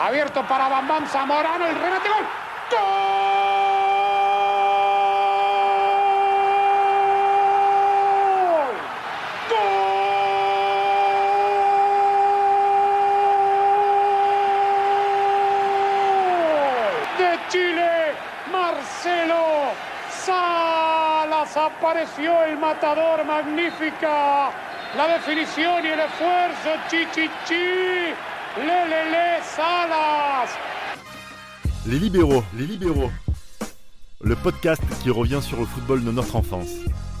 Abierto para Bam Bam Zamorano, el remate gol. ¡Gol! ¡Gol! De Chile, Marcelo Salas apareció el matador magnífica. La definición y el esfuerzo, chi chi chi. Salas. Les libéraux, les libéraux. Le podcast qui revient sur le football de notre enfance.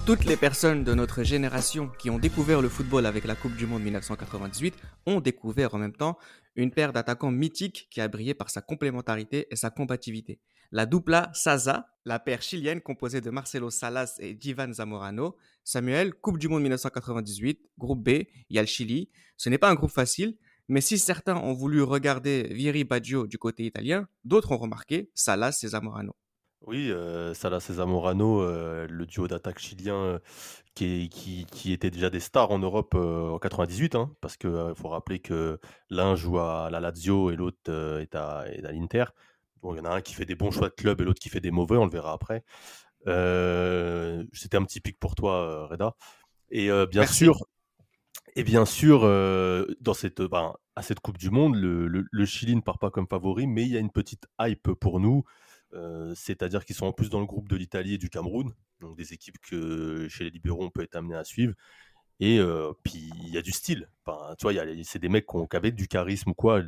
Toutes les personnes de notre génération qui ont découvert le football avec la Coupe du Monde 1998 ont découvert en même temps une paire d'attaquants mythiques qui a brillé par sa complémentarité et sa combativité. La dupla Saza, la paire chilienne composée de Marcelo Salas et Divan Zamorano. Samuel, Coupe du Monde 1998, groupe B, il y a le Chili. Ce n'est pas un groupe facile, mais si certains ont voulu regarder Vieri Baggio du côté italien, d'autres ont remarqué Salas et Zamorano. Oui, euh, Salas et Zamorano, euh, le duo d'attaque chilien euh, qui, est- qui, qui était déjà des stars en Europe euh, en 98, hein, parce qu'il faut rappeler que l'un joue à la Lazio et l'autre est à, l'Inter. Bon, il y en a un qui fait des bons choix de club et l'autre qui fait des mauvais, on le verra après. C'était un petit pic pour toi, Reda. Et bien Merci. sûr, et bien sûr, euh, ben, à cette Coupe du Monde, le, Chili ne part pas comme favori, mais il y a une petite hype pour nous. Euh, C'est-à-dire qu'ils sont en plus dans le groupe de l'Italie et du Cameroun, donc des équipes que chez les libéraux on peut être amené à suivre. Et euh, puis il y a du style. C'est des mecs qui, ont, du charisme ou quoi.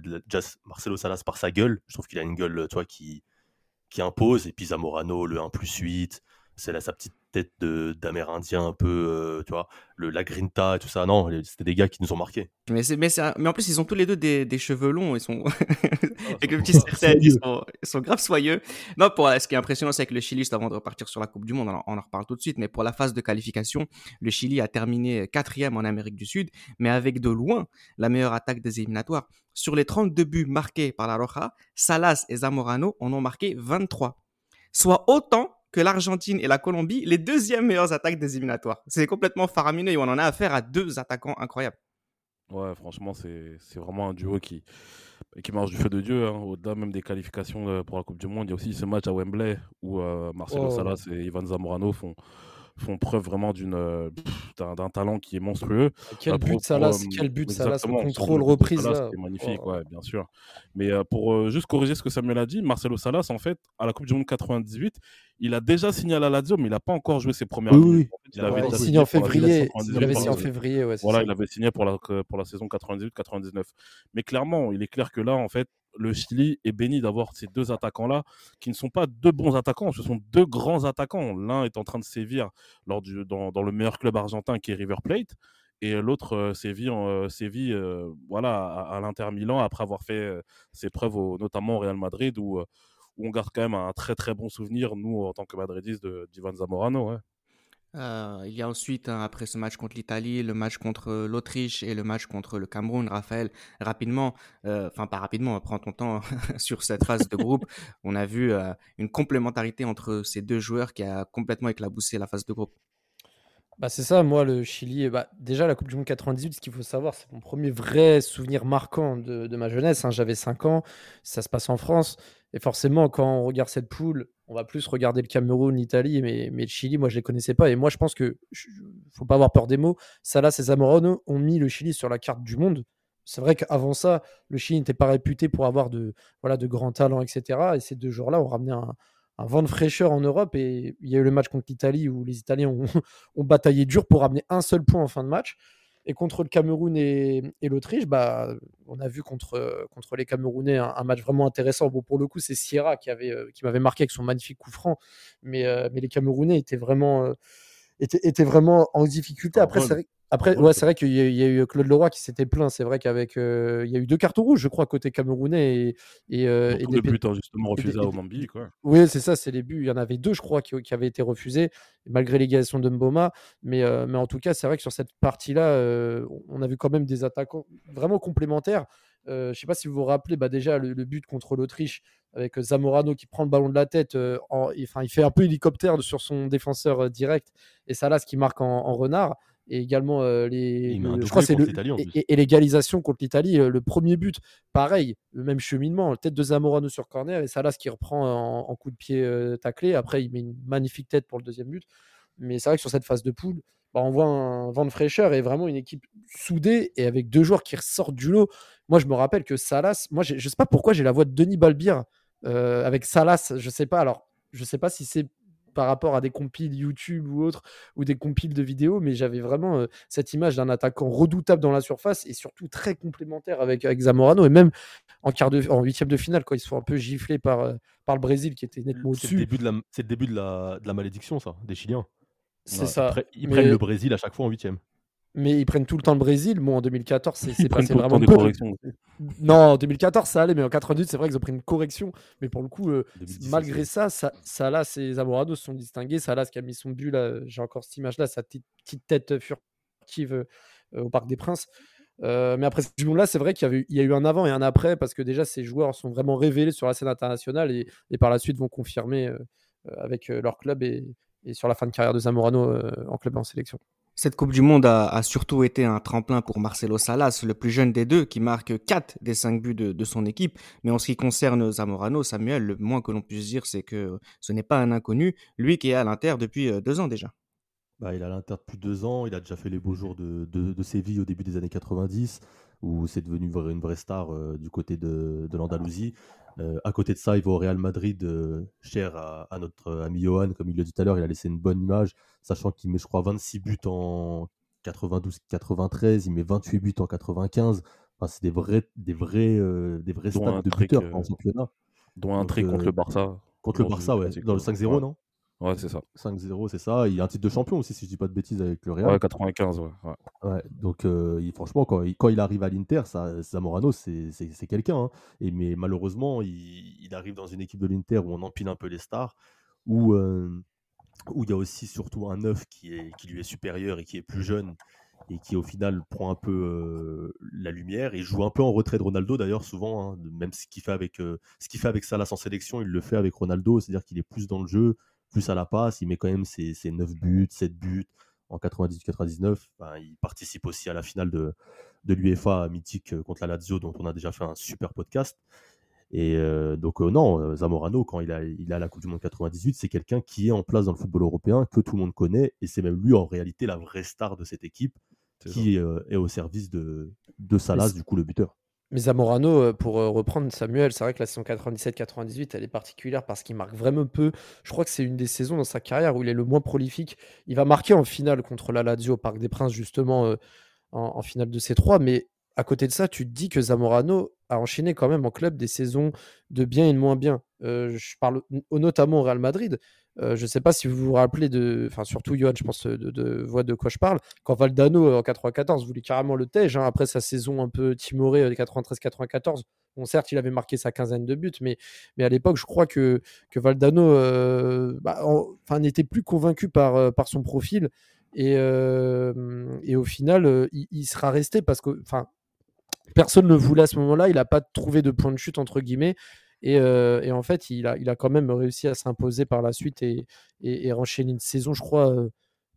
Marcelo Salas par sa gueule, je trouve qu'il a une gueule, tu vois, qui, qui impose. Et puis Zamorano, le 1 plus 8, c'est là sa petite tête d'Amérindien un peu, euh, tu vois, le, la grinta et tout ça. Non, c'était des gars qui nous ont marqués. Mais, c'est- mais, mais en plus, ils ont tous les deux des, des cheveux longs. Ils sont avec le petit. Ils sont, ils sont grave soyeux. Non, pour, ce qui est impressionnant, c'est que le Chili, juste avant de repartir sur la Coupe du Monde, on en, on en reparle tout de suite, mais pour la phase de qualification, le Chili a terminé quatrième en Amérique du Sud, mais avec de loin la meilleure attaque des éliminatoires. Sur les 32 buts marqués par la Roja, Salas et Zamorano en ont marqué 23. Soit autant que l'Argentine et la Colombie, les deuxièmes meilleures attaques des éliminatoires. C'est complètement faramineux et on en a affaire à deux attaquants incroyables. Ouais, franchement, c'est c'est vraiment un duo qui, qui marche du feu de Dieu. hein. Au-delà même des qualifications euh, pour la Coupe du Monde, il y a aussi ce match à Wembley où euh, Marcelo Oh. Salas et Ivan Zamorano font, font preuve vraiment d'une, euh, d'un talent qui est monstrueux. Quel but pour- Salas, pour, euh, quel but Salas, exactement, le son contrôle but reprise Salas. C'était magnifique, Oh. ouais, bien sûr. Mais euh, pour euh, juste corriger ce que Samuel a dit, Marcelo Salas, en fait, à la Coupe du Monde 98, il a déjà signé à la Lazio, mais il n'a pas encore joué ses premières Oui, minutes. il avait signe en février. Il 98, avait signé en février, ouais, c'est voilà, ça. il avait signé pour la, pour la saison 98-99. Mais clairement, il est clair que là, en fait, le Chili est béni d'avoir ces deux attaquants-là, qui ne sont pas deux bons attaquants, ce sont deux grands attaquants. L'un est en train de sévir dans, le meilleur club argentin qui est River Plate, et l'autre euh, sévit, euh, euh, voilà, à, l'Inter Milan après avoir fait euh, ses preuves, notamment au Real Madrid, où, où on garde quand même un très très bon souvenir, nous, en tant que Madridistes, d'Ivan Zamorano. Euh, il y a ensuite, hein, après ce match contre l'Italie, le match contre l'Autriche et le match contre le Cameroun. Raphaël, rapidement, euh, enfin pas rapidement, prends ton temps sur cette phase de groupe. On a vu euh, une complémentarité entre ces deux joueurs qui a complètement éclaboussé la phase de groupe. Bah, c'est ça, moi, le Chili, bah, déjà la Coupe du Monde 98, ce qu'il faut savoir, c'est mon premier vrai souvenir marquant de, de ma jeunesse. hein. J'avais 5 ans, ça se passe en France. Et forcément, quand on regarde cette poule, on va plus regarder le Cameroun, l'Italie, mais, le Chili, moi, je les connaissais pas. Et moi, je pense que, faut pas avoir peur des mots, Salas et Zamorano ont mis le Chili sur la carte du monde. C'est vrai qu'avant ça, le Chili n'était pas réputé pour avoir de, voilà, de grands talents, etc. Et ces deux joueurs-là ont ramené un, vent de fraîcheur en Europe. Et il y a eu le match contre l'Italie où les Italiens ont bataillé dur pour ramener un seul point en fin de match. Et contre le Cameroun et, l'Autriche, bah, on a vu contre, contre les Camerounais un, un match vraiment intéressant. Bon, pour le coup, c'est Sierra qui, euh, qui m'avait marqué avec son magnifique coup franc. Mais, euh, mais les Camerounais étaient vraiment, étaient vraiment en difficulté. Un Après, c'est vrai, après, ouais, c'est vrai qu'il y, a- il y a eu Claude Leroy qui s'était plaint. C'est vrai qu'avec. euh, il y a eu deux cartons rouges, je crois, côté Camerounais. Et, et, euh, et des buts, hein, justement, refusés à Omambi, quoi. oui, c'est ça, c'est les buts. Il y en avait deux, je crois, qui, qui avaient été refusés, malgré l'égalisation de Mboma. Mais, euh, mais en tout cas, c'est vrai que sur cette partie-là, euh, on a vu quand même des attaquants vraiment complémentaires. Je ne sais pas si vous vous rappelez, bah déjà, le, le but contre l'Autriche, avec euh, Zamorano qui prend le ballon de la tête. euh, en- il fait un peu hélicoptère sur son défenseur euh, direct. Et Salas qui marque en, en renard. et également euh, les, le- je crois que c'est le, et, et- l'égalisation contre l'Italie, le premier but, pareil, le même cheminement, tête de Zamorano sur corner et Salas qui reprend en, en coup de pied euh, taclé. Après, il met une magnifique tête pour le deuxième but. Mais c'est vrai que sur cette phase de poule, bah, on voit un vent de fraîcheur et vraiment une équipe soudée et avec deux joueurs qui ressortent du lot. Moi, je me rappelle que Salas, moi, je sais pas pourquoi j'ai la voix de Denis Balbir euh, avec Salas. Je sais pas. Alors, je sais pas si c'est par rapport à des compiles YouTube ou autres, ou des compiles de vidéos, mais j'avais vraiment euh, cette image d'un attaquant redoutable dans la surface et surtout très complémentaire avec, avec Zamorano et même en quart de en huitième de finale quand ils se font un peu gifler par, euh, par le Brésil qui était nettement C'est le au-dessus. début de la, c'est le début de la, de la malédiction, ça, des Chiliens. C'est ça. Ils, pre- ils Mais- prennent le Brésil à chaque fois en huitième. Mais ils prennent tout le temps le Brésil. Bon, en 2014, c'est passé vraiment peu. Non, en 2014, ça allait, mais en 98, c'est vrai qu'ils ont pris une correction. Mais pour le coup, euh, 2017, malgré ça, ça, Salas et Zamorano se sont distingués. Salas qui a mis son but, là, j'ai encore cette image-là, sa petite, petite tête furtive euh, au Parc des Princes. Euh, mais après ce monde-là, c'est vrai qu'il y, a eu un avant et un après, parce que déjà, ces joueurs sont vraiment révélés sur la scène internationale et, et par la suite vont confirmer avec leur club et, et sur la fin de carrière de Zamorano en club et en sélection. Cette Coupe du Monde a, surtout été un tremplin pour Marcelo Salas, le plus jeune des deux, qui marque 4 des 5 buts de, son équipe. Mais en ce qui concerne Zamorano, Samuel, le moins que l'on puisse dire, c'est que ce n'est pas un inconnu, lui qui est à l'Inter depuis euh, deux ans déjà. Bah, il a l'Inter depuis deux ans, il a déjà fait les beaux jours de, Séville au début des années 90, où c'est devenu une vraie, star euh, du côté de l'Andalousie. Euh, à côté de ça, il va au Real Madrid, euh, cher à, à notre ami Johan, comme il l'a dit tout à l'heure, il a laissé une bonne image, sachant qu'il met, je crois, 26 buts en 92-93, il met 28 buts en 95. Enfin, c'est des vrais, des vrais, euh, des vrais stats de euh, en championnat. Dont un trait contre le Barça. Contre le Barça, ouais, dans le ouais. 5-0, Ouais. non? Ouais, c'est ça. 5-0, c'est ça. Il y a un titre de champion aussi, si je dis pas de bêtises, avec le Real. Ouais, 95, ouais. ouais. Ouais, donc euh, il- franchement, quand il, quand il arrive à l'Inter, ça- Zamorano, c'est quelqu'un. hein. Et mais malheureusement, il, il arrive dans une équipe de l'Inter où on empile un peu les stars, où euh, où il y a aussi surtout un neuf qui, est, qui lui est supérieur et qui est plus jeune et qui au final prend un peu euh, la lumière et joue un peu en retrait de Ronaldo d'ailleurs souvent, hein, même ce qu'il fait avec euh, ce qu'il fait avec Salah en sélection, il le fait avec Ronaldo, c'est-à-dire qu'il est plus dans le jeu, plus à la passe, il met quand même ses, ses 9 buts, 7 buts en 98-99. Enfin, il participe aussi à la finale de, de l'UEFA mythique euh, contre la Lazio, dont on a déjà fait un super podcast. Et euh, donc, euh, non, Zamorano, quand il a, il a la Coupe du Monde 98, c'est quelqu'un qui est en place dans le football européen, que tout le monde connaît, et c'est même lui en réalité la vraie star de cette équipe, qui euh, est au service de, de Salas, du coup, le buteur. Mais Zamorano, euh, pour euh, reprendre Samuel, c'est vrai que la saison 97-98, elle est particulière parce qu'il marque vraiment peu. Je crois que c'est une des saisons dans sa carrière où il est le moins prolifique. Il va marquer en finale contre la Lazio au Parc des Princes, justement, euh, en, finale de C3. Mais à côté de ça, tu te dis que Zamorano a enchaîné quand même en club des saisons de bien et de moins bien. Je parle notamment au Real Madrid. Euh, je ne sais pas si vous vous rappelez de, enfin surtout Johan, je pense de, de de quoi je parle. Quand Valdano euh, en 94 voulait carrément le tège hein, après sa saison un peu timorée euh, 93-94. Bon, certes, il avait marqué sa quinzaine de buts, mais, mais à l'époque, je crois que, que Valdano euh, bah, n'était plus convaincu par, par son profil. Et, et au final, il, sera resté parce que enfin, personne ne voulait à ce moment-là. Il n'a pas trouvé de point de chute, entre guillemets. Et, euh, et en fait, il a, il a quand même réussi à s'imposer par la suite et, et, et enchaîner une saison, je crois, euh,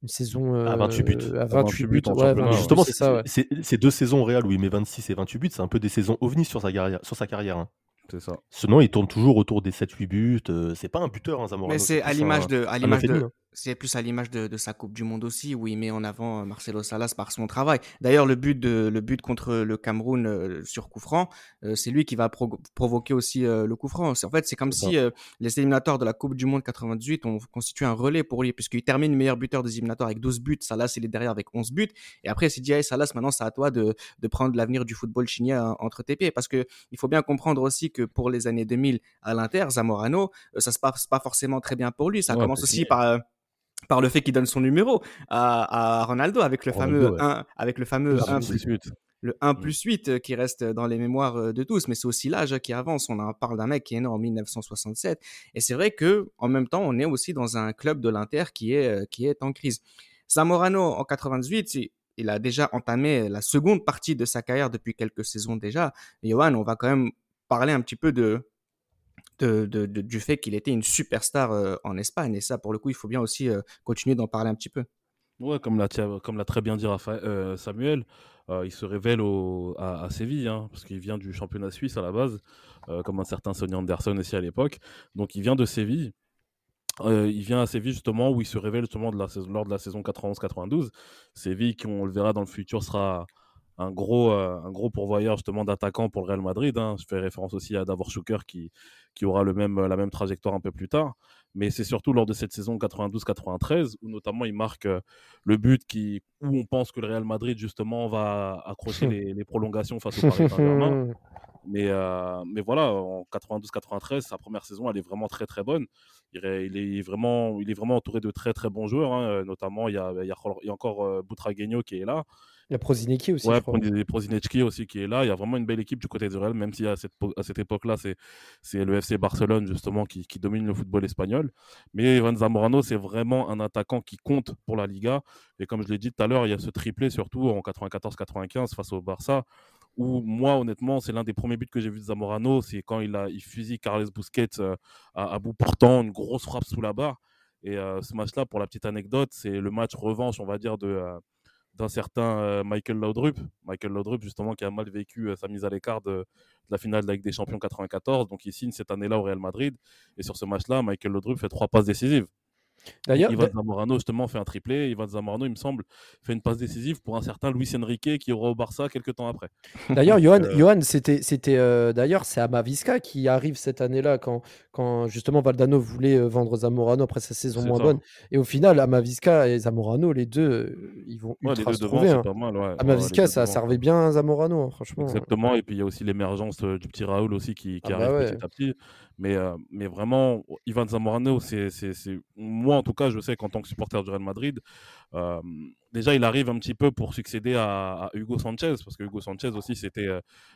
une saison À 28 buts. euh, À À 28 buts, ouais, championnat, 28 ouais. Justement, c'est ça, ouais. ces deux saisons au Real où il met 26 et 28 buts, c'est un peu des saisons ovnis sur sa carrière. Sur sa carrière hein. C'est ça. Sinon, il tourne toujours autour des 7-8 buts. euh, c'est pas un buteur, hein, Zamorano. Mais c'est à l'image de, à l'image de, hein. C'est plus à l'image de, de sa Coupe du Monde aussi, où il met en avant euh, Marcelo Salas par son travail. D'ailleurs, le but de, le but contre le Cameroun euh, sur coup franc, euh, c'est lui qui va pro- provoquer aussi euh, le coup franc. En fait, c'est comme si les éliminatoires de la Coupe du Monde 98 ont constitué un relais pour lui, puisqu'il termine meilleur buteur des éliminatoires avec 12 buts. Salas, il est derrière avec 11 buts. Et après, il s'est dit, hey, Salas, maintenant, c'est à toi de, de prendre l'avenir du football euh, entre tes pieds. Parce que il faut bien comprendre aussi que pour les années 2000 à l'Inter, Zamorano, ça se passe pas forcément très bien pour lui. Ça Ouais, commence aussi par par le fait qu'il donne son numéro à, à Ronaldo avec le Ronaldo, fameux ouais. 1 avec le fameux Plus 1 huit, plus, plus huit. le 1 plus 8 euh, qui reste dans les mémoires euh, de tous. Mais c'est aussi l'âge qui avance. On en parle d'un mec qui est né en 1967 et c'est vrai que en même temps on est aussi dans un club de l'Inter qui est euh, qui est en crise. Zamorano en 98 il- a déjà entamé la seconde partie de sa carrière depuis quelques saisons déjà. Johan on va quand même parler un petit peu de du fait qu'il était une superstar euh, en Espagne. Et ça, pour le coup, il faut bien aussi euh, continuer d'en parler un petit peu. Ouais, comme l'a très bien dit euh, Samuel, il se révèle à, Séville, hein, parce qu'il vient du championnat suisse à la base, comme un certain Sonny Anderson aussi à l'époque. Donc il vient de Séville. il vient à Séville justement où il se révèle justement de la lors de la saison 91-92. Séville, qui on le verra dans le futur, sera un gros, un gros pourvoyeur justement d'attaquants pour le Real Madrid. Hein. Je fais référence aussi à Davor Schuker qui, qui aura le même, la même trajectoire un peu plus tard mais c'est surtout lors de cette saison 92-93 où notamment il marque euh, le but qui, où on pense que le Real Madrid justement va accrocher les, prolongations face au Paris Saint-Germain. Mais, euh, mais voilà, en 92-93, sa première saison, elle est vraiment très très bonne. Il est, il est, vraiment, il est vraiment entouré de très très bons joueurs. Hein. Notamment, il y, a, il y a, encore euh, Boutragueño qui est là. Il y a Prozinecki aussi. Ouais, Prozinecki aussi qui est là. Il y a vraiment une belle équipe du côté du Real, même si à cette, à cette époque-là, c'est le FC Barcelone justement qui, qui, domine le football espagnol. Mais Ivan Zamorano, c'est vraiment un attaquant qui compte pour la Liga. Et comme je l'ai dit tout à l'heure, il y a ce triplé surtout en 94-95 face au Barça où moi, honnêtement, c'est l'un des premiers buts que j'ai vu de Zamorano. C'est quand il, a, il fusille Carles Busquets euh, à, bout portant, une grosse frappe sous la barre. Et euh, ce match-là, pour la petite anecdote, c'est le match revanche, on va dire, de, euh, d'un certain Michael Laudrup. Michael Laudrup, justement, qui a mal vécu sa mise à l'écart de, la finale de la Ligue des Champions 94. Donc, il signe cette année-là au Real Madrid. Et sur ce match-là, Michael Laudrup fait trois passes décisives. D'ailleurs, Ivan Zamorano justement fait un triplé. Ivan Zamorano, il me semble, fait une passe décisive pour un certain Luis Enrique qui aura au Barça quelques temps après. D'ailleurs, Johan, euh, c'était, c'était euh, d'ailleurs c'est Amavisca qui arrive cette année-là quand, quand justement Valdano voulait euh, vendre Zamorano après sa saison moins bonne. Et au final, Amavisca et Zamorano, les deux, ils vont ultra se trouver. Hein. Amavisca, ça servait bien à Zamorano, hein, franchement. Exactement. Et puis il y a aussi l'émergence du petit Raoul aussi qui, qui ah bah arrive petit à petit. Mais, mais vraiment, Ivan Zamorano, c'est, moi en tout cas, je sais qu'en tant que supporter du Real Madrid, déjà il arrive un petit peu pour succéder à, Hugo Sanchez, parce que Hugo Sanchez aussi, c'était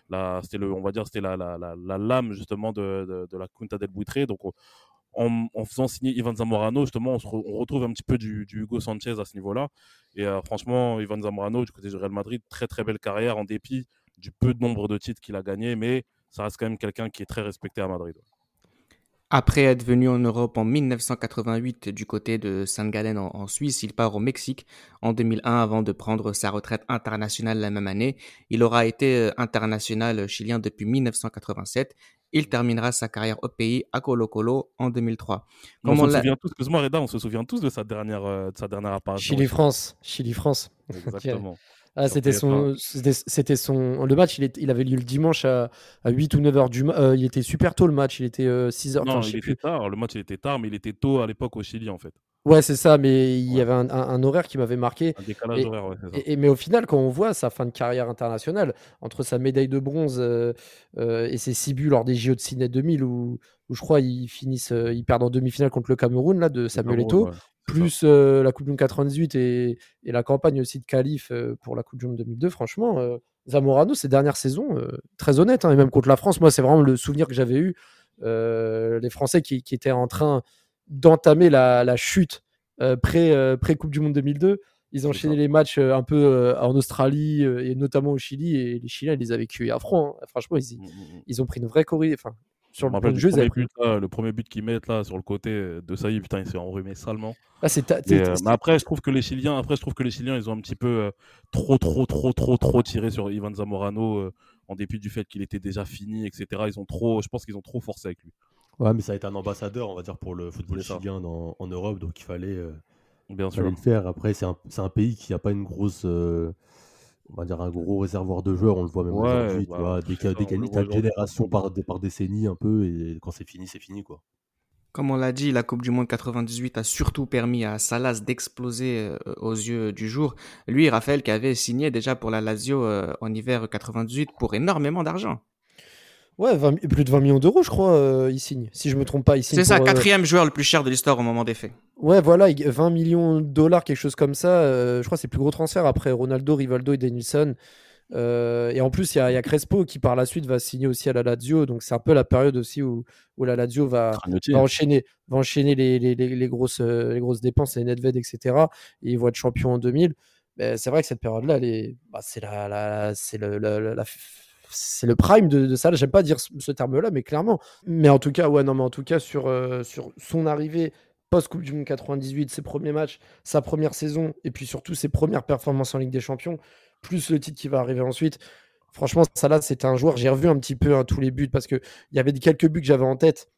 la, la, la, la, lame justement de, la Junta del Buitre. Donc en, en, faisant signer Ivan Zamorano, justement, on, retrouve un petit peu du, du Hugo Sanchez à ce niveau-là. Et franchement, Ivan Zamorano, du côté du Real Madrid, très très belle carrière en dépit du peu de nombre de titres qu'il a gagné, mais ça reste quand même quelqu'un qui est très respecté à Madrid. Après être venu en Europe en 1988 du côté de Saint-Gallen en, Suisse, il part au Mexique en 2001 avant de prendre sa retraite internationale la même année. Il aura été euh, international chilien depuis 1987. Il terminera sa carrière au pays à Colo Colo en 2003. on, se souvient tous, excuse-moi Reda, on se souvient tous de sa dernière, euh, de sa dernière apparition. Chili-France. Chili-France. Exactement. Ah, c'était son, c'était son. Le match, il, il avait lieu le dimanche à, à 8 ou 9 heures du matin. Euh, il était super tôt le match, il était 6 euh, heures. Non, il était tard. Le match, il était tard, mais il était tôt à l'époque au Chili, en fait. Ouais, c'est ça, mais il y avait un, horaire qui m'avait marqué. Un décalage horaire, ouais, et, mais au final, quand on voit sa fin de carrière internationale, entre sa médaille de bronze euh, et ses 6 buts lors des JO de Sydney 2000, où, où je crois ils finissent, ils perdent en demi-finale contre le Cameroun là, de Samuel Eto'o plus la Coupe du Monde 98 et, et, la campagne aussi de qualif pour la Coupe du Monde 2002, franchement, Zamorano, ces dernières saisons, très honnête, hein, et même contre la France, moi, c'est vraiment le souvenir que j'avais eu. les Français qui, qui, étaient en train d'entamer la, la, chute pré, pré, Coupe du Monde 2002. Ils enchaîné les matchs un peu en Australie et notamment au Chili, et les Chiliens, ils les avaient cuits à front. Hein. Franchement, ils, mmh, mmh, mmh. ils, ont pris une vraie corrida. Enfin, sur le, jeu, premier but, le premier but qu'ils mettent là sur le côté de ça y putain, il s'est enrhumé salement. Ah, euh, mais après, je trouve que les Chiliens, après, je trouve que les Chiliens, ils ont un petit peu euh, trop, trop, trop, trop, trop tiré sur Ivan Zamorano euh, en dépit du fait qu'il était déjà fini, etc. Ils ont trop, je pense qu'ils ont trop forcé avec lui. Ouais, mais ça a été un ambassadeur, on va dire, pour le football chilien en Europe, donc il fallait, Bien sûr. le faire. Après, c'est un, un, pays qui n'a pas une grosse on va dire un gros réservoir de joueurs, on le voit même aujourd'hui, tu bah, vois, des, des, générations par, par décennie un peu, et quand c'est fini, c'est fini, quoi. Comme on l'a dit, la Coupe du Monde 98 a surtout permis à Salas d'exploser euh, aux yeux du jour. Lui, Raphaël, qui avait signé déjà pour la Lazio euh, en hiver 98 pour énormément d'argent. Ouais, plus de 20 millions d'euros, je crois, euh, il signe. Si je me trompe pas, il C'est ça, quatrième joueur le plus cher de l'histoire au moment des faits. Ouais, voilà, 20 millions de dollars, quelque chose comme ça. je crois que c'est le plus gros transfert après Ronaldo, Rivaldo et Denilson. Euh, et en plus, il y, a Crespo qui par la suite va signer aussi à la Lazio. Donc c'est un peu la période aussi où, où la Lazio va, va enchaîner, va enchaîner les, les, les, grosses, euh, les grosses dépenses, les Nedved, etc. Et ils vont être champions en 2000. Ben, c'est vrai que cette période-là, bah, c'est la, la, c'est le, la, c'est le prime de, ça. J'aime pas dire ce, terme-là, mais clairement. Mais en tout cas, ouais, non, mais en tout cas, sur, euh, son arrivée post-Coupe du Monde 98, ses premiers matchs, sa première saison, et puis surtout ses premières performances en Ligue des Champions, plus le titre qui va arriver ensuite. Franchement, Salah, c'était un joueur, j'ai revu un petit peu hein, tous les buts, parce qu'il y avait quelques buts que j'avais en tête.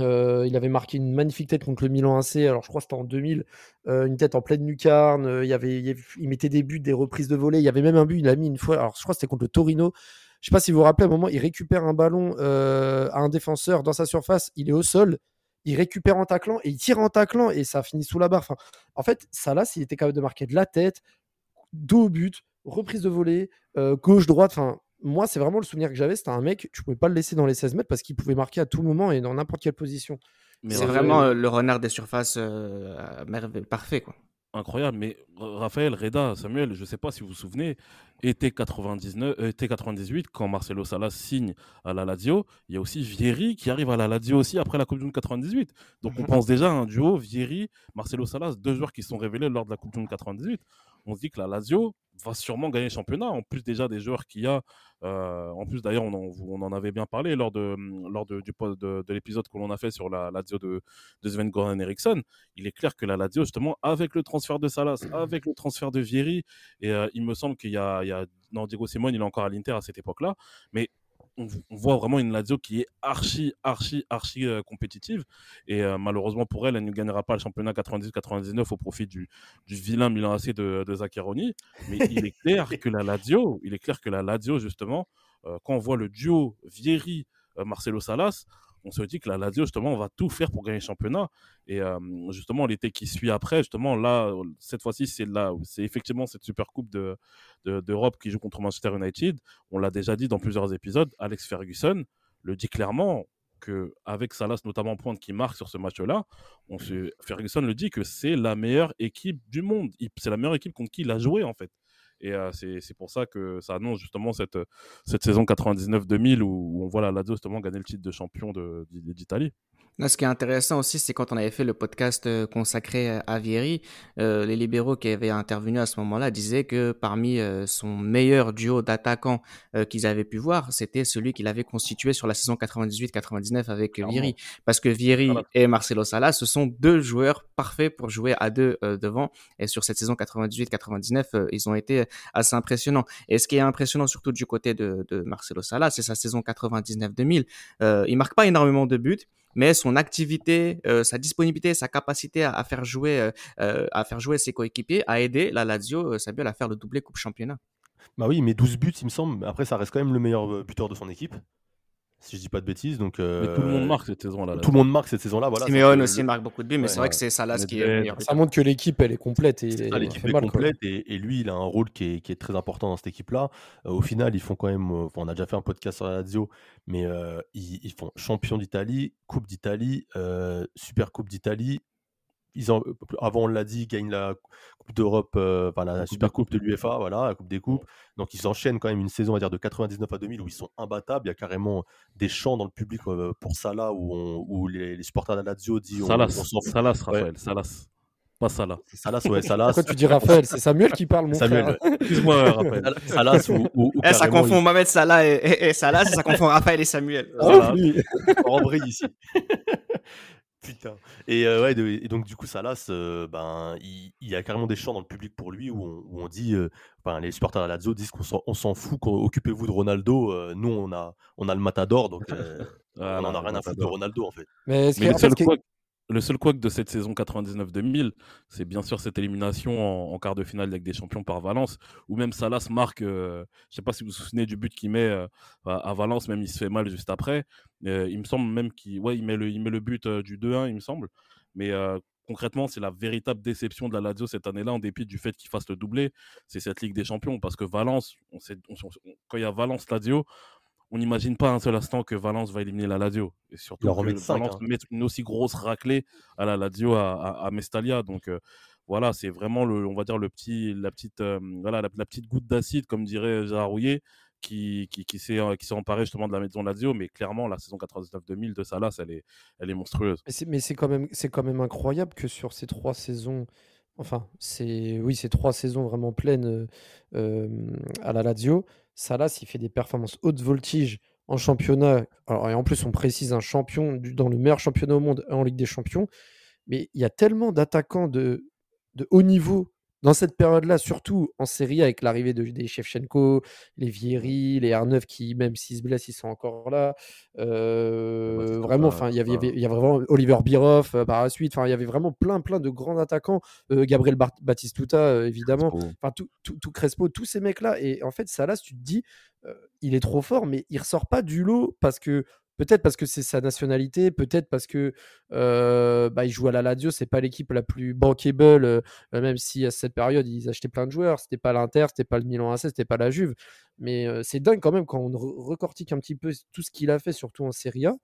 Euh, il avait marqué une magnifique tête contre le Milan AC. Alors, je crois que c'était en 2000. Euh, une tête en pleine lucarne. Il, avait, il, mettait des buts, des reprises de volée. Il y avait même un but, il a mis une fois. Alors, je crois que c'était contre le Torino. Je sais pas si vous vous rappelez, à un moment, il récupère un ballon à un défenseur dans sa surface. Il est au sol. Il récupère en taclant et il tire en taclant et ça finit sous la barre. Enfin, en fait, ça là, s'il était capable de marquer de la tête, dos au but, reprise de volée, gauche-droite. Enfin, moi, c'est vraiment le souvenir que j'avais. C'était un mec, tu pouvais pas le laisser dans les 16 mètres parce qu'il pouvait marquer à tout moment et dans n'importe quelle position. C'est vraiment euh, le renard des surfaces euh, parfait. quoi. Incroyable, mais Raphaël, Reda, Samuel, je ne sais pas si vous vous souvenez, été, 99, euh, été 98, quand Marcelo Salas signe à la Lazio, il y a aussi Vieri qui arrive à la Lazio aussi après la Coupe du Monde 98. Donc on mhm. pense déjà à un duo Vieri, Marcelo Salas, deux joueurs qui sont révélés lors de la Coupe du Monde 98. On se dit que la Lazio, va sûrement gagner le championnat, en plus déjà des joueurs qu'il y a. Euh, en plus, d'ailleurs, on, on, en avait bien parlé lors de, lors de, du, de, de l'épisode que l'on a fait sur la Lazio de, de Sven Goran Eriksson. Il est clair que la Lazio, justement, avec le transfert de Salas, avec le transfert de Vieri, et euh, il me semble qu'il y a, il y a non, Diego Simone, il est encore à l'Inter à cette époque-là, mais on, voit vraiment une Lazio qui est archi, archi, archi euh, compétitive. Et euh, malheureusement pour elle, elle ne gagnera pas le championnat 90-99 au profit du, vilain Milan AC de, de. Mais il est clair que la Lazio, il est clair que la Lazio, justement, euh, quand on voit le duo Vieri-Marcelo Salas, on se dit que la Lazio, justement, on va tout faire pour gagner le championnat. Et euh, justement, l'été qui suit après, justement, là, cette fois-ci, c'est là, c'est effectivement cette super coupe de, d'Europe qui joue contre Manchester United. On l'a déjà dit dans plusieurs épisodes. Alex Ferguson le dit clairement que avec Salas notamment pointe qui marque sur ce match-là, Ferguson le dit que c'est la meilleure équipe du monde. C'est la meilleure équipe contre qui il a joué en fait. Et euh, c'est pour ça que ça annonce justement cette, cette saison 99-2000 où, on voit la Lazio justement gagner le titre de champion d'Italie ce qui est intéressant aussi, c'est quand on avait fait le podcast euh, consacré à Vieri, euh, les libéraux qui avaient intervenu à ce moment-là disaient que parmi euh, son meilleur duo d'attaquants qu'ils avaient pu voir, c'était celui qu'il avait constitué sur la saison 98-99 avec Vieri. Parce que Vieri et Marcelo Sala, ce sont deux joueurs parfaits pour jouer à deux devant. Et sur cette saison 98-99, ils ont été assez impressionnants. Et ce qui est impressionnant surtout du côté de, de Marcelo Sala, c'est sa saison 99-2000. il marque pas énormément de buts mais son activité, euh, sa disponibilité, sa capacité à, faire jouer, euh, euh, à faire jouer ses coéquipiers a aidé la Lazio, Samuel, à faire le doublé Coupe Championnat. Bah oui, mais 12 buts, il me semble. Après, ça reste quand même le meilleur buteur de son équipe si je dis pas de bêtises. Donc, mais tout le monde marque cette saison-là. Tout le monde marque cette saison-là. Voilà, Simeone aussi marque beaucoup de buts, mais c'est vrai que c'est Salas qui est meilleur. Ça montre que l'équipe, elle est complète. L'équipe est complète et, lui, il a un rôle qui est, qui est très important dans cette équipe-là. au final, ils font quand même. on a déjà fait un podcast sur la Lazio, mais ils, ils, font champion d'Italie, Coupe d'Italie, Super Coupe d'Italie, ils ont, avant, on l'a dit, ils gagnent la Coupe d'Europe, euh, enfin, la, Super Coupe de l'UFA, voilà, la Coupe des Coupes. Donc, ils enchaînent quand même une saison, à dire, de 99 à 2000 où ils sont imbattables. Il y a carrément des chants dans le public euh, pour Salah où, où les, supporters de la Lazio disent Salas, Salas, Raphaël, Salas. Pas Salah. Salas, ouais, Salas. Pourquoi tu dis Raphaël? C'est Samuel qui parle, mon Samuel. frère. Excuse-moi, Raphaël. Salas ou, ou, eh, Ça confond Mohamed Salah et, et, Salas, ça confond Raphaël et Samuel. Voilà. On brille ici. Putain. Et, euh, ouais, et donc, du coup, Salas, euh, ben, il, il, y a carrément des chants dans le public pour lui où on, où on dit, euh, enfin, les supporters de la Lazio disent qu'on s'en fout, occupez-vous de Ronaldo. nous, on a, on a le Matador, donc ah, on n'en a rien à foutre de Ronaldo, en fait. Mais, Mais le, seul quoi, le seul couac de cette saison 99-2000, c'est bien sûr cette élimination en, quart de finale avec des champions par Valence, où même Salas marque, je ne sais pas si vous vous souvenez du but qu'il met à Valence, même il se fait mal juste après. il me semble même qu'il met, le, but du 2-1, il me semble. Mais concrètement, c'est la véritable déception de la Lazio cette année-là, en dépit du fait qu'il fasse le doublé. C'est cette Ligue des Champions, parce que Valence, quand il y a Valence-Lazio, on n'imagine pas un seul instant que Valence va éliminer la Lazio. Et surtout que Valence hein. met une aussi grosse raclée à la Lazio à, Mestalia. Donc voilà, c'est vraiment le, on va dire le petit, la petite, voilà, la, petite goutte d'acide, comme dirait Gérard Rouillet, qui, qui, qui s'est emparé justement de la maison Lazio, mais clairement la saison 99-2000 de Salas, elle est, elle est monstrueuse. Mais c'est quand même, c'est quand même incroyable que sur ces trois saisons, enfin, c'est oui, ces trois saisons vraiment pleines à la Lazio, Salas, il fait des performances haute voltige en championnat. Alors, et en plus, on précise un champion dans le meilleur championnat au monde en Ligue des Champions. mais il y a tellement d'attaquants de, de haut niveau dans cette période-là, surtout en série avec l'arrivée de, des Shevchenko, les Vieri, les R9 qui, même s'ils se blessent, ils sont encore là. Euh, vraiment, enfin, il y avait, il y avait vraiment Oliver Birov euh, par la suite. Enfin, il y avait vraiment plein, plein de grands attaquants. Euh, Gabriel Batistuta, évidemment. Enfin, tout, tout, tout, Crespo, tous ces mecs-là. Et en fait, Salas, tu te dis, il est trop fort, mais il ressort pas du lot parce que Peut-être parce que c'est sa nationalité, peut-être parce que bah, il joue à la Lazio, c'est pas l'équipe la plus bankable, même si à cette période ils achetaient plein de joueurs, c'était pas l'Inter, c'était pas le Milan AC, c'était pas la Juve. Mais c'est dingue quand même quand on recortique un petit peu tout ce qu'il a fait, surtout en Serie A.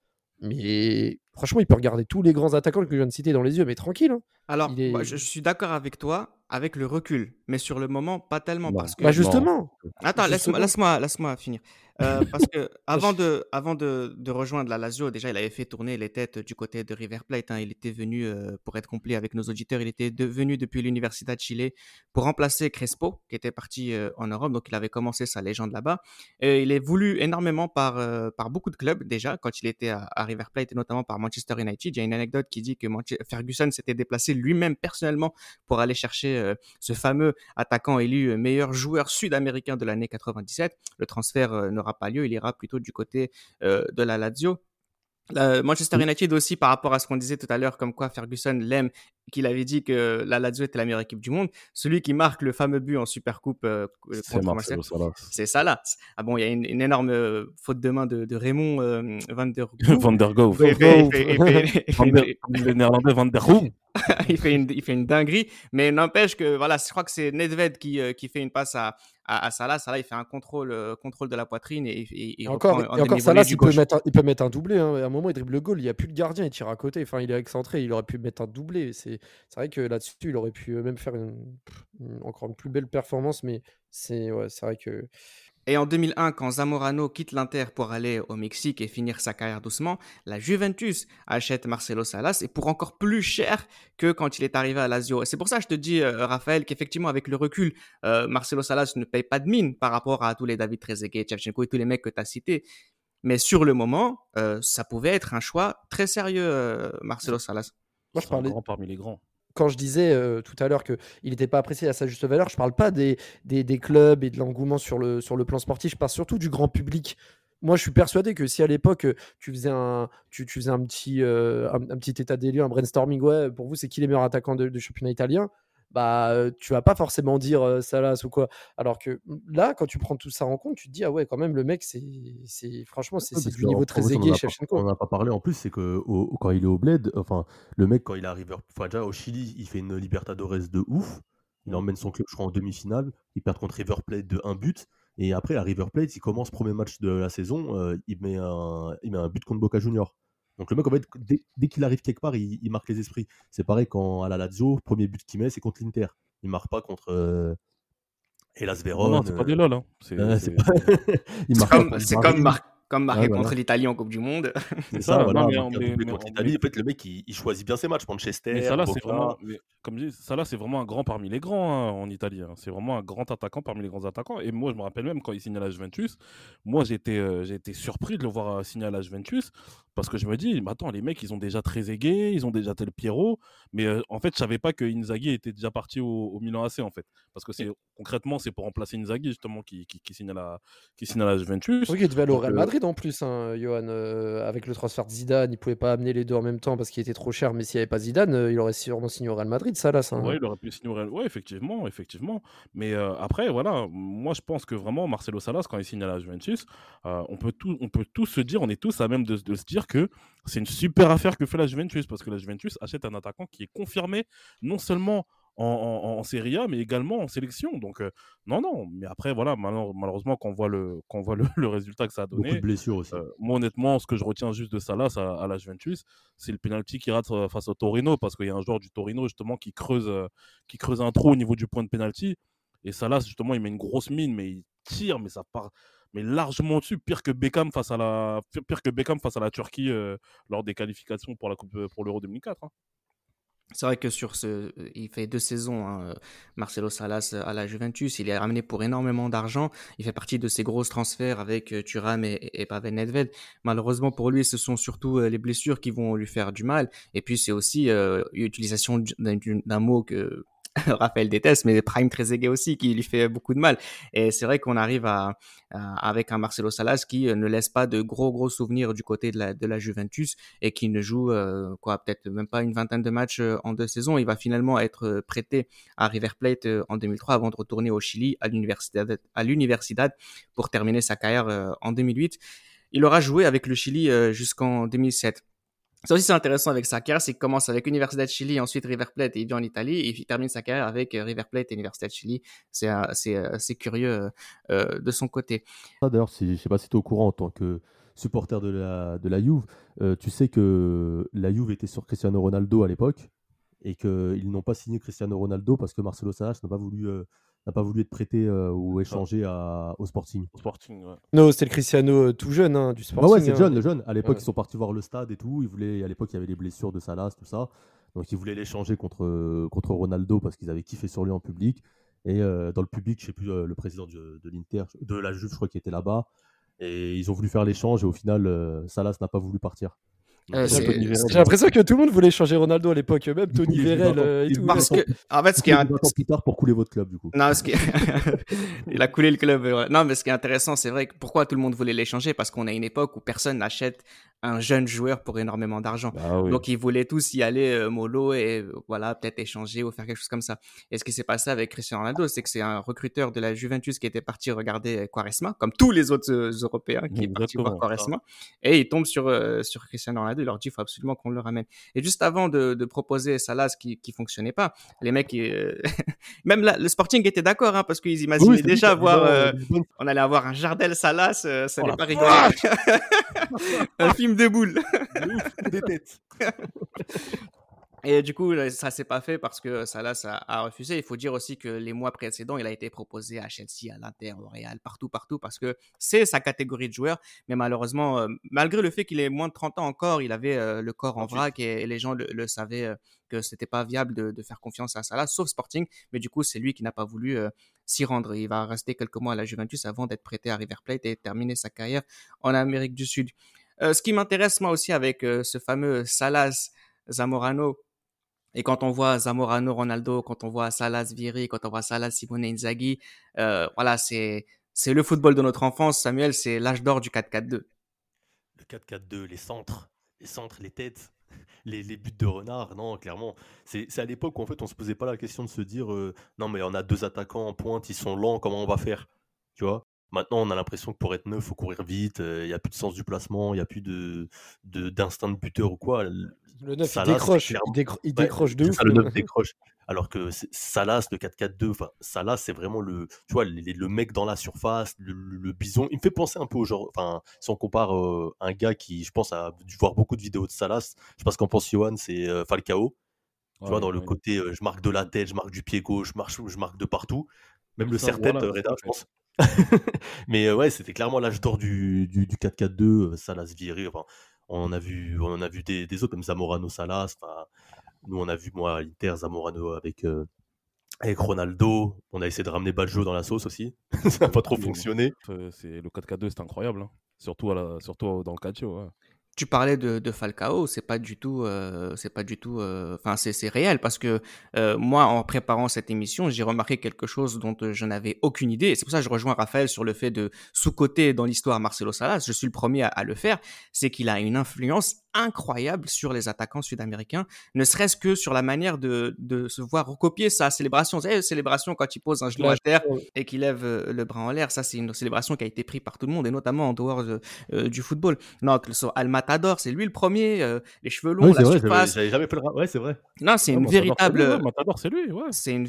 Mais franchement, il peut regarder tous les grands attaquants que je viens de citer dans les yeux, mais tranquille. Hein. Alors, je, suis d'accord avec toi avec le recul, mais sur le moment, pas tellement. Parce que... Bah justement. Attends, laisse-moi laisse laisse finir. Euh, parce que avant de, avant de, de, rejoindre la Lazio, déjà, il avait fait tourner les têtes du côté de River Plate. Hein. Il était venu, euh, pour être complet avec nos auditeurs, il était venu depuis l'Université de Chile pour remplacer Crespo, qui était parti euh, en Europe. Donc, il avait commencé sa légende là-bas. Il est voulu énormément par, par beaucoup de clubs déjà, quand il était à, River Plate, et notamment par Manchester United. Il y a une anecdote qui dit que Ferguson s'était déplacé lui-même personnellement pour aller chercher ce fameux attaquant élu meilleur joueur sud-américain de l'année 97. Le transfert n'aura pas lieu, il ira plutôt du côté euh, de la Lazio. Manchester United aussi, par rapport à ce qu'on disait tout à l'heure, comme quoi Ferguson l'aime, qu'il avait dit que la Lazio était la meilleure équipe du monde. Celui qui marque le fameux but en Supercoupe euh, contre Marseille, c'est Salah. Ah bon, il y a une, énorme euh, faute de main de, Raymond Van der Van der Goof. Le néerlandais Van der Goof. il, fait une, il fait une dinguerie, mais n'empêche que voilà, je crois que c'est Nedved qui, qui fait une passe à, à, Salah. Salah, il fait un contrôle, euh, contrôle de la poitrine et, et, encore, et encore Salah, il peut, mettre un, il peut mettre un doublé. Hein. À un moment, il dribble le goal, il n'y a plus de gardien, il tire à côté. Enfin, il est excentré, il aurait pu mettre un doublé. C'est vrai que là-dessus, il aurait pu euh, même faire une, encore une plus belle performance, mais c'est ouais, vrai que et en 2001, quand Zamorano quitte l'Inter pour aller au Mexique et finir sa carrière doucement, la Juventus achète Marcelo Salas et pour encore plus cher que quand il est arrivé à Lazio. Et c'est pour ça que je te dis, euh, Raphaël, qu'effectivement, avec le recul, euh, Marcelo Salas ne paye pas de mine par rapport à tous les David Trezeguet, Tchevchenko et tous les mecs que tu as cités. Mais sur le moment, euh, ça pouvait être un choix très sérieux, Marcelo Salas. Moi, je parlais... grand parmi les grands. quand je disais euh, tout à l'heure qu'il n'était pas apprécié à sa juste valeur, je ne parle pas des, des, clubs et de l'engouement sur le, sur le plan sportif, je parle surtout du grand public. Moi, je suis persuadé que si à l'époque, tu faisais un, tu, tu faisais un, petit, euh, un, petit état des lieux, un brainstorming, ouais, pour vous, c'est qui les meilleurs attaquants de, de championnat italien? Bah tu vas pas forcément dire Salas ou quoi. Alors que là, quand tu prends tout ça en compte, tu te dis ah ouais, quand même le mec, c'est, c'est franchement c'est, du niveau très aiguë. On n'a pas parlé en plus, c'est que quand il est au Bled, enfin le mec quand il arrive, enfin déjà au Chili, il fait une Libertadores de ouf. Il emmène son club, je crois, en demi-finale. Il perd contre River Plate de 1 but. Et après, à River Plate, il commence premier match de la saison. il, met un, il met un but contre Boca Junior. Donc le mec, en fait, dès, qu'il arrive quelque part, il, marque les esprits. C'est pareil quand à la Lazio, premier but qu'il met, c'est contre l'Inter. Il marque pas contre euh, Hellas Vérone. Non, c'est pas des lol. Hein. C'est comme, comme comme marqué contre l'Italie en Coupe du Monde. C'est ça, voilà. mais, contre l'Italie, en fait, le mec, il, choisit bien ses matchs. Manchester, mais ça là, c'est vraiment, comme je dis, ça là, c'est vraiment un grand parmi les grands hein, en Italie. Hein. C'est vraiment un grand attaquant parmi les grands attaquants. Et moi, je me rappelle même quand il signe à la Juventus, moi, j'ai été, euh, j'ai été surpris de le voir euh, signer à la Juventus parce que je me dis, mais attends, les mecs, ils ont déjà très aigué, ils ont déjà tel Pierrot. Mais euh, en fait, je savais pas que Inzaghi était déjà parti au, Milan AC, en fait. Parce que c'est concrètement, c'est pour remplacer Inzaghi, justement, qui, qui, signe, à la, qui signe à la Juventus. Oui, il devait aller au Real Madrid en plus, hein, Johan. Euh, avec le transfert de Zidane, il pouvait pas amener les deux en même temps parce qu'il était trop cher. Mais s'il n'y avait pas Zidane, euh, il aurait sûrement signé au Real Madrid, ça là. Ça, hein. Oui, il aurait pu signer au Real. Oui, effectivement, effectivement. Mais après, voilà, moi, je pense que vraiment, Marcelo Salas, quand il signe à la Juventus, on, peut tout, on peut tous se dire, on est tous à même de, de se dire que c'est une super affaire que fait la Juventus parce que la Juventus achète un attaquant qui est confirmé non seulement en, en, Serie A, mais également en sélection. Donc, euh, non, non. Mais après, voilà, malheureusement, quand on voit le, quand voit le, résultat que ça a donné. Beaucoup de blessures aussi. Euh, moi, honnêtement, ce que je retiens juste de ça là, à, la Juventus, c'est le penalty qui rate euh, face au Torino, parce qu'il y a un joueur du Torino, justement, qui creuse, qui creuse un trou au niveau du point de penalty. Et ça là, justement, il met une grosse mine, mais il tire, mais ça part mais largement dessus, pire que Beckham face à la, pire que Beckham face à la Turquie lors des qualifications pour la coupe, pour l'Euro 2004. C'est vrai que sur ce, il fait deux saisons, hein, Marcelo Salas à la Juventus. Il est ramené pour énormément d'argent. Il fait partie de ces grosses transferts avec euh, Thuram et, Pavel Nedved. Malheureusement pour lui, ce sont surtout euh, les blessures qui vont lui faire du mal. Et puis c'est aussi euh, l'utilisation d'un mot que Raphaël déteste, mais Prime Trezeguet aussi, qui lui fait beaucoup de mal. Et c'est vrai qu'on arrive à, avec un Marcelo Salas qui euh, ne laisse pas de gros gros souvenirs du côté de la, de la Juventus et qui ne joue euh, quoi peut-être même pas une vingtaine de matchs euh, en deux saisons. Il va finalement être euh, prêté à River Plate en 2003 avant de retourner au Chili à l'Universidad à l'Universidad pour terminer sa carrière en 2008. Il aura joué avec le Chili jusqu'en 2007. Ça aussi, c'est intéressant avec sa carrière, c'est qu'il commence avec Universidad Chili, ensuite River Plate, et il vient en Italie, il termine sa carrière avec euh, River Plate et Universidad Chili. C'est c'est euh, curieux euh, euh, de son côté. Ça, D'ailleurs, je sais pas si tu es au courant en tant que supporter de la, de la Juve, tu sais que la Juve était sur Cristiano Ronaldo à l'époque et qu'ils n'ont pas signé Cristiano Ronaldo parce que Marcelo Salas n'a pas voulu, n'a pas voulu être prêté euh, ou échangé à- au Sporting. Au Sporting, ouais. Non, c'était le Cristiano euh, tout jeune hein, du Sporting. ouais, c'est hein. jeune, le jeune. À l'époque, Ouais. ils sont partis voir le stade et tout. Ils voulaient, à l'époque, il y avait les blessures de Salas, tout ça. Donc, ils voulaient l'échanger contre, contre Ronaldo parce qu'ils avaient kiffé sur lui en public. Et euh, dans le public, je sais plus, euh, le président de, de l'Inter, de la Juve, je crois, qui était là-bas. Et ils ont voulu faire l'échange et au final, euh, Salas n'a pas voulu partir. Euh. J'ai l'impression que tout le monde voulait changer Ronaldo à l'époque, même Tony Vérel euh, et tout. Parce que, en fait, ce qui est, Il y a 20 ans plus tard pour couler votre club, du coup. Non, ce qui... il a coulé le club. ouais. Non, mais ce qui est intéressant, c'est vrai que pourquoi tout le monde voulait l'échanger? Parce qu'on a une époque où personne n'achète un jeune joueur pour énormément d'argent. Bah oui. Donc ils voulaient tous y aller euh, mollo et euh, voilà peut-être échanger ou faire quelque chose comme ça. Et ce qui s'est passé avec Cristiano Ronaldo, c'est que c'est un recruteur de la Juventus qui était parti regarder Quaresma, comme tous les autres euh, Européens qui est parti voir Exactement, Quaresma, et il tombe sur euh, sur Cristiano Ronaldo. Il leur dit il faut absolument qu'on le ramène. Et juste avant de, de proposer Salas qui qui fonctionnait pas, les mecs euh, même là, le Sporting était d'accord hein, parce qu'ils imaginaient Oui, déjà qui a voir déjà, Lisbonne. on allait avoir un Jardel Salas, euh, ça Oh n'est pas un film de boules. Des têtes. Et du coup, ça s'est pas fait parce que Salas a, a refusé. Il faut dire aussi que les mois précédents, il a été proposé à Chelsea, à l'Inter, au Real, partout, partout, parce que c'est sa catégorie de joueur. Mais malheureusement, euh, malgré le fait qu'il ait moins de 30 ans encore, il avait euh, le corps en 38. vrac et, les gens le, le savaient euh, que c'était pas viable de, de faire confiance à Salas, sauf Sporting. Mais du coup, c'est lui qui n'a pas voulu euh, s'y rendre. Il va rester quelques mois à la Juventus avant d'être prêté à River Plate et terminer sa carrière en Amérique du Sud. Euh, ce qui m'intéresse moi aussi avec euh, ce fameux Salas Zamorano, et quand on voit Zamorano Ronaldo, quand on voit Salas Vieri, quand on voit Salas Simone Inzaghi, euh, voilà, c'est le football de notre enfance, Samuel, c'est l'âge d'or du 4-4-2. Le 4-4-2, les centres, les centres, les têtes, les, buts de renard. Non, clairement, c'est à l'époque où en fait on se posait pas la question de se dire non mais on a deux attaquants en pointe, ils sont lents, comment on va faire? Tu vois? Maintenant, on a l'impression que pour être neuf, faut courir vite. Il n'y a plus de sens du placement, il n'y a plus de d'instinct de, buteur ou quoi. Le 9, il Salas, décroche. clairement- Il, décro- il Ouais, décroche de ça, le le- 9 décroche. Alors que Salas, le 4-4-2, enfin, Salas, c'est vraiment le, tu vois, le, le mec dans la surface, le, bison. Il me fait penser un peu au genre, enfin, si on compare euh, un gars qui, je pense, a dû voir beaucoup de vidéos de Salas, je sais pas ce qu'en pense Johan, c'est euh, Falcao. Tu vois, Ouais, dans le côté, euh, je marque de la tête, je marque du pied gauche, je, marche, je marque de partout. Même le serre-tête, voilà, euh, je pense. Mais euh, ouais, c'était clairement l'âge d'or du, du, du 4-4-2, euh, Salas Vieri. Enfin, on en a vu, on en a vu des, des autres, même Zamorano Salas. Enfin, nous, on a vu, moi, à l'Inter, Zamorano avec, euh, avec Ronaldo. On a essayé de ramener Baggio dans la sauce aussi. Ça n'a pas trop fonctionné. Le 4-4-2, c'est incroyable. hein. Surtout, à la... Surtout dans le calcio. ouais. Tu parlais de, de Falcao, c'est pas du tout, euh, c'est pas du tout, euh, enfin c'est c'est réel parce que euh, moi en préparant cette émission j'ai remarqué quelque chose dont euh, je n'avais aucune idée. C'est pour ça que je rejoins Raphaël sur le fait de sous-coter dans l'histoire Marcelo Salas. Je suis le premier à le faire. C'est qu'il a une influence incroyable sur les attaquants sud-américains, ne serait-ce que sur la manière de, de se voir recopier sa célébration. Vous savez, célébration quand il pose un genou à terre et qu'il lève euh, le bras en l'air. Ça, c'est une célébration qui a été prise par tout le monde et notamment en dehors de- euh, du football. Non, que Al Matador, c'est lui le premier, euh, les cheveux longs, Oui, la vrai, surface. j'avais jamais fait le Ouais, c'est vrai. Non, c'est une véritable, ouais, c'est une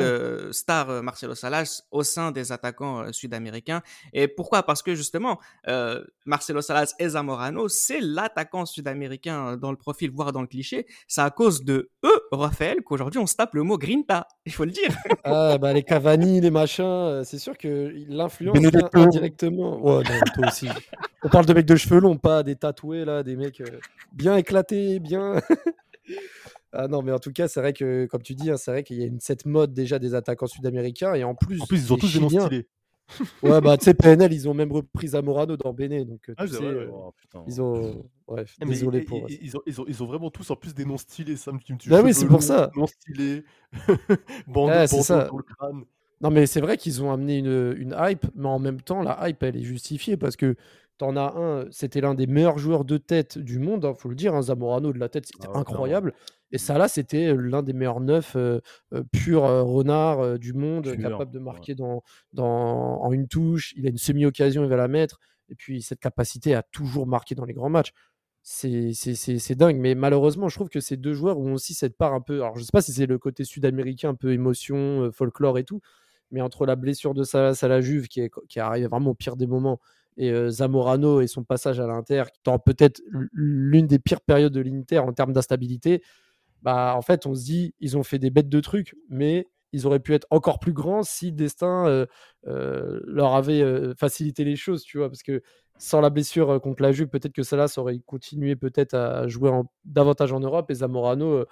euh, star euh, Marcelo Salas au sein des attaquants euh, sud-américains. Et pourquoi? Parce que justement, euh, Marcelo Salas et Zamorano, c'est l'attaquant sud-américain euh, dans le profil, voire dans le cliché. C'est à cause de eux, Raphaël, qu'aujourd'hui on se tape le mot grinta. Il faut le dire. Ah, bah, les Cavani, les machins, euh, c'est sûr que l'influence indirectement. Ouais, non, toi aussi. On parle de mecs de cheveux longs, pas des tatoués, là, des mecs euh, bien éclatés, bien. Ah non, mais en tout cas, c'est vrai que, comme tu dis, hein, c'est vrai qu'il y a une, cette mode déjà des attaquants sud-américains. Et en plus, En plus, ils ont tous des noms Chiliens- stylés. Ouais, bah, tu sais, PNL, ils ont même repris Zamorano dans Béné. Donc, euh, Ah, sais, vrai, euh, Oh, ils ont. Bref, Eh, désolé pour. ils- ils ont, ils ont- ils ont vraiment tous en plus des noms stylés, Sam. Tu me tues. Bah oui, c'est pour ça. Noms stylés. bandeau, Ouais, c'est bandeau ça. sur le crâne. Non, mais c'est vrai qu'ils ont amené une, une hype, mais en même temps, la hype, elle est justifiée parce que t'en as un, c'était l'un des meilleurs joueurs de tête du monde, il faut le dire. hein, Zamorano de la tête, c'était Ah ouais, incroyable. Et Salah, c'était l'un des meilleurs neufs euh, euh, purs euh, renards euh, du monde, capable de ouais. marquer dans, dans, en une touche. Il a une semi-occasion, il va la mettre. Et puis, cette capacité à toujours marquer dans les grands matchs. C'est dingue. Mais malheureusement, je trouve que ces deux joueurs ont aussi cette part un peu. Alors, je sais pas si c'est le côté sud-américain, un peu émotion, euh, folklore et tout. Mais entre la blessure de Salah à la Juve, qui est, qui est arrivée vraiment au pire des moments, et euh, Zamorano et son passage à l'Inter, dans peut-être l- l'une des pires périodes de l'Inter en termes d'instabilité, bah, en fait, on se dit, ils ont fait des bêtes de trucs, mais ils auraient pu être encore plus grands si destin euh, euh, leur avait facilité les choses, tu vois, parce que sans la blessure contre la Juve, peut-être que Salah ça aurait continué peut-être à jouer davantage en Europe, et Zamorano,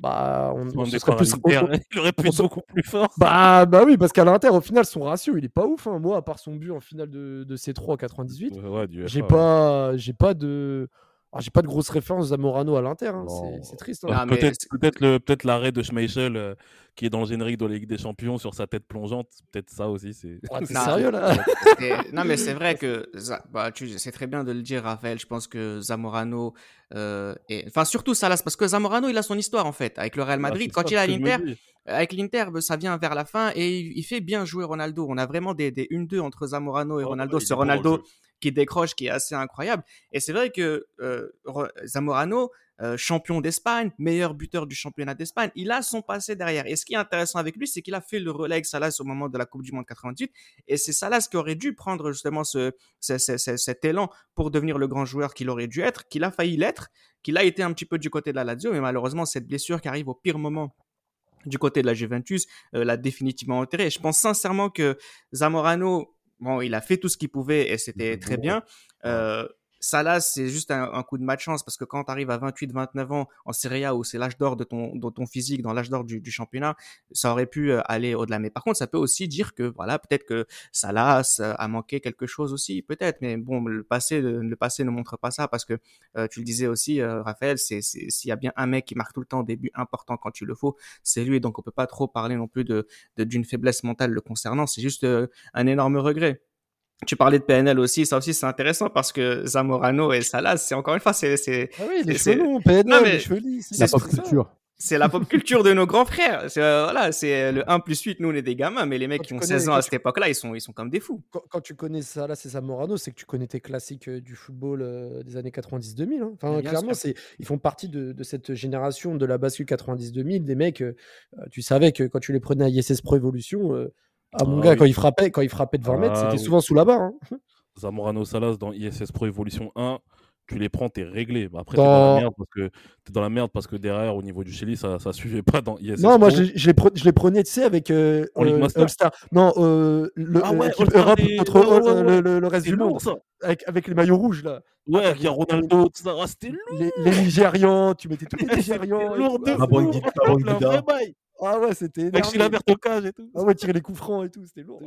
bah, on, on serait à plus... on- il aurait pu être beaucoup plus fort. bah, bah oui, parce qu'à l'Inter, au final, son ratio, il est pas ouf. hein. Moi, à part son but en finale de, de C3 en 98, Ouais, ouais, du j'ai FA, ouais. pas, j'ai pas de, ah, j'ai pas de grosse référence Zamorano à l'Inter. hein. C'est- triste. Hein. Ah, mais peut-être le peut-être l'arrêt de Schmeichel euh, qui est dans le générique de la Ligue des Champions sur sa tête plongeante, peut-être ça aussi c'est Ouais, t'es Non, sérieux là? C'est- Non, mais c'est vrai que bah, tu... c'est très bien de le dire, Raphaël. Je pense que Zamorano, euh, et... enfin surtout Salas, parce que Zamorano, il a son histoire en fait avec le Real Madrid. Ah, Quand ça il est à l'Inter, avec l'Inter, bah, ça vient vers la fin et il il fait bien jouer Ronaldo. On a vraiment des, des 1-2 entre Zamorano et Ouais, Ronaldo. ouais, Ce bon qui décroche, qui est assez incroyable. Et c'est vrai que euh, Zamorano, euh, champion d'Espagne, meilleur buteur du championnat d'Espagne, il a son passé derrière. Et ce qui est intéressant avec lui, c'est qu'il a fait le relais avec Salas au moment de la Coupe du Monde 98. Et c'est Salas qui aurait dû prendre justement ce- cet élan pour devenir le grand joueur qu'il aurait dû être, qu'il a failli l'être, qu'il a été un petit peu du côté de la Lazio, mais malheureusement, cette blessure qui arrive au pire moment du côté de la Juventus euh, l'a définitivement enterré. Je pense sincèrement que Zamorano, bon, il a fait tout ce qu'il pouvait et c'était était très bien. Euh, Salah, c'est juste un, coup de malchance parce que quand tu arrives à 28-29 ans en Serie A où c'est l'âge d'or de ton, de ton physique, dans l'âge d'or du, du championnat, ça aurait pu euh, aller au-delà. Mais par contre, ça peut aussi dire que voilà, peut-être que Salah a manqué quelque chose aussi, peut-être. Mais bon, le passé, le, passé ne montre pas ça parce que euh, tu le disais aussi, euh, Raphaël, c'est s'il y a bien un mec qui marque tout le temps des buts importants quand tu le faut, c'est lui. Donc on peut pas trop parler non plus de- d'une faiblesse mentale le concernant. C'est juste euh, un énorme regret. Tu parlais de PNL aussi, ça aussi c'est intéressant parce que Zamorano et Salah, c'est encore une fois, c'est c'est Ah oui, les c'est- cheveux longs, PNL, Non, mais les cheveux lisses. c'est La pop culture. c'est la pop culture de nos grands frères. C'est, euh, voilà, c'est le 1 plus 8, nous on est des gamins, mais les mecs Quand qui ont connais- 16 ans à tu- cette époque-là, ils sont, ils sont comme des fous. Quand, quand tu connais ça, là, c'est Zamorano, c'est que tu connais tes classiques euh, du football euh, des années 90-2000. hein. Enfin, clairement, c'est, ils font partie de, de cette génération de la bascule 90-2000. Des mecs, tu savais que quand tu les prenais à ISS Pro Evolution, euh, ah, mon Ah gars, oui. quand ils frappaient, quand ils frappaient de 20 mètres, Ah c'était oui. souvent sous la barre. hein. Zamorano Salas dans ISS Pro Evolution 1, tu les prends, t'es réglé. Bah, après, t'es dans la merde parce que t'es dans la merde parce que derrière, au niveau du Chili, ça, ça suivait pas dans ISS Non, moi, je, les- je les pre- je les prenais, tu sais, avec euh, euh, All-Star. Non, euh, le, Ah euh, ouais, Europe contre ouais, ouais, ouais. le, reste du monde, ça. avec, avec les maillots rouges, là. Ouais, il y a Ronaldo, tout ça. Ah, C'était lourd. Les, les Nigérians, tu mettais tous les Nigérians. lourd de. Ah ouais, c'était. Chilabert au cage et tout. Ah ouais, tirer les coups francs et tout, c'était lourd.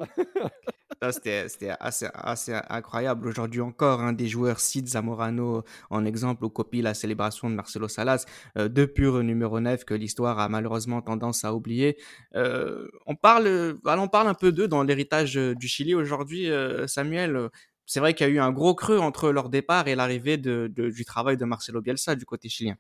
C'était assez, assez incroyable. Aujourd'hui encore, un des joueurs cite Zamorano en exemple ou copie la célébration de Marcelo Salas, euh, deux purs numéro 9 que l'histoire a malheureusement tendance à oublier. Euh, on, parle, on parle un peu d'eux dans l'héritage euh, du Chili aujourd'hui, euh, Samuel. C'est vrai qu'il y a eu un gros creux entre leur départ et l'arrivée de, de- du travail de Marcelo Bielsa du côté chilien.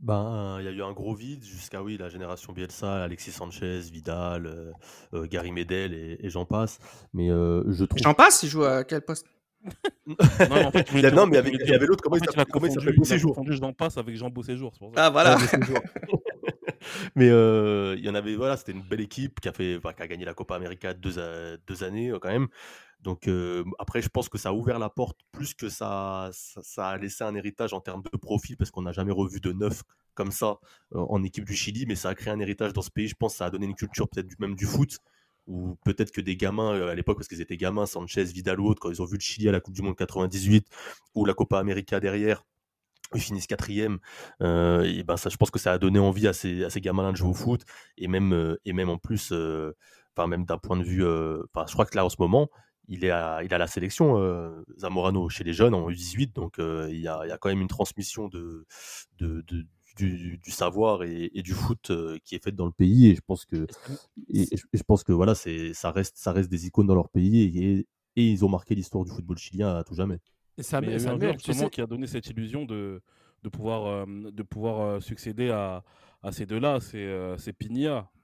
Ben, il y a eu un gros vide jusqu'à oui, la génération Bielsa, Alexis Sanchez, Vidal, euh, euh, Gary Medel et, et j'en passe. Mais euh, je trouve. J'en passe, il joue à quel poste? Non, mais en fait, je Il y a- non, mais avait- voulais il y avait dire- l'autre, comment en il s'appelle- comment il s'appelle Beauséjour. Jean Passe avec Jean Beauséjour. pour ça. Ah voilà. Mais euh, il y en avait, voilà, c'était une belle équipe qui a, fait, enfin, qui a gagné la Copa América deux, deux années quand même. Donc euh, après, je pense que ça a ouvert la porte plus que ça, a laissé un héritage en termes de profil parce qu'on n'a jamais revu de neuf comme ça euh, en équipe du Chili, mais ça a créé un héritage dans ce pays. Je pense que ça a donné une culture peut-être même du foot ou peut-être que des gamins euh, à l'époque parce qu'ils étaient gamins, Sanchez, Vidal ou autres, quand ils ont vu le Chili à la Coupe du Monde 98 ou la Copa América derrière ils finissent quatrième. Et ben ça, je pense que ça a donné envie à ces, à ces gamins de jouer au foot. Et même, et même en plus, enfin même d'un point de vue, je crois que là en ce moment, il est à, il a la sélection Zamorano chez les jeunes en U18. Donc il y a, il, y a, quand même une transmission de, de, du, du, savoir et, et, du foot qui est faite dans le pays. Et je pense que, et, je pense que voilà, c'est, ça reste, ça reste des icônes dans leur pays et, et ils ont marqué l'histoire du football chilien à tout jamais. Et ça, mais justement qui a donné cette illusion de, de pouvoir, euh, de pouvoir euh, succéder à, à ces deux-là. C'est euh,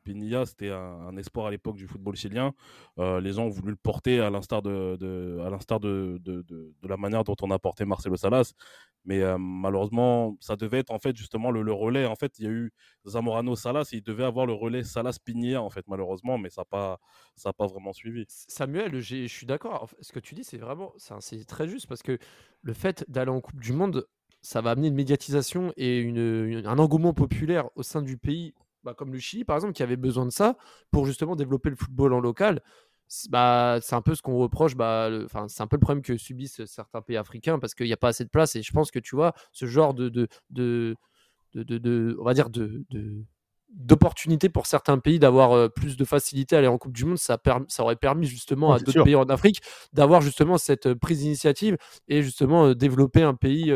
Pinilla. Pinilla, c'était un, espoir à l'époque du football chilien. les gens ont voulu le porter à l'instar de, à l'instar de, de, la manière dont on a porté Marcelo Salas. Mais malheureusement, ça devait être en fait justement le, relais. En fait, il y a eu Zamorano Salas et il devait avoir le relais Salas Pinilla en fait malheureusement, mais ça n'a pas pas vraiment suivi. Samuel, je suis d'accord. Ce que tu dis, c'est vraiment c'est très juste parce que le fait d'aller en Coupe du Monde, ça va amener une médiatisation et une, un engouement populaire au sein du pays, bah, comme le Chili par exemple, qui avait besoin de ça pour justement développer le football en local. Bah, c'est un peu ce qu'on reproche, bah, enfin, c'est un peu le problème que subissent certains pays africains parce qu'il n'y a pas assez de place. Et je pense que tu vois, ce genre de, de, de, de, de on va dire, de, d'opportunités pour certains pays d'avoir euh, plus de facilité à aller en Coupe du Monde. Ça, ça aurait permis justement à d'autres pays en Afrique d'avoir justement cette euh, prise d'initiative et justement euh, développer un pays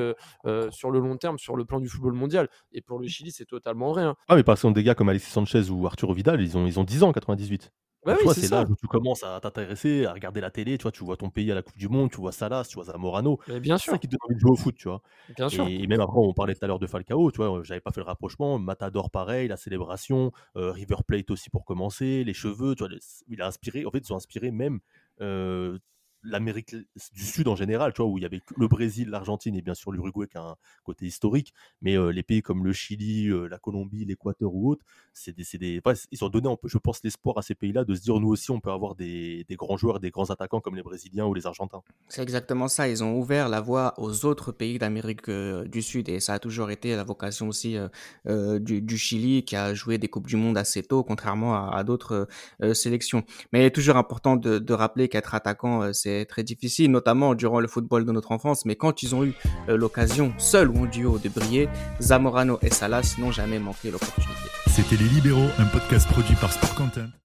sur le long terme, sur le plan du football mondial. Et pour le Chili, c'est totalement vrai. Hein. Ah, mais par exemple, des gars comme Alexis Sanchez ou Arturo Vidal, ils ont, ils ont 10 ans en 98. Bah c'est là où tu commences à t'intéresser, à regarder la télé, tu vois, tu vois ton pays à la Coupe du Monde, tu vois Salas, tu vois Zamorano. bien sûr. C'est ça qui te donne envie de jouer au foot, tu vois. Bien sûr. Et même après, on parlait tout à l'heure de Falcao, tu vois, j'avais pas fait le rapprochement. Matador, pareil, la célébration, euh, River Plate aussi pour commencer, les cheveux, tu vois, il a inspiré, en fait, ils ont inspiré même euh, l'Amérique du Sud en général, tu vois, où il y avait le Brésil, l'Argentine et bien sûr l'Uruguay qui a un côté historique, mais euh, les pays comme le Chili, euh, la Colombie, l'Équateur ou autres, c'est des, des ils ont donné, je pense, l'espoir à ces pays-là de se dire nous aussi on peut avoir des, des, grands joueurs, des grands attaquants comme les Brésiliens ou les Argentins. C'est exactement ça, ils ont ouvert la voie aux autres pays d'Amérique euh, du Sud et ça a toujours été la vocation aussi du, Chili qui a joué des Coupes du Monde assez tôt, contrairement à, d'autres sélections. Mais il est toujours important de rappeler qu'être attaquant, c'est très difficile, notamment durant le football de notre enfance, mais quand ils ont eu euh, l'occasion, seul ou en duo, de briller, Zamorano et Salas n'ont jamais manqué l'opportunité. C'était Les Libéraux, un podcast produit par Sport Content.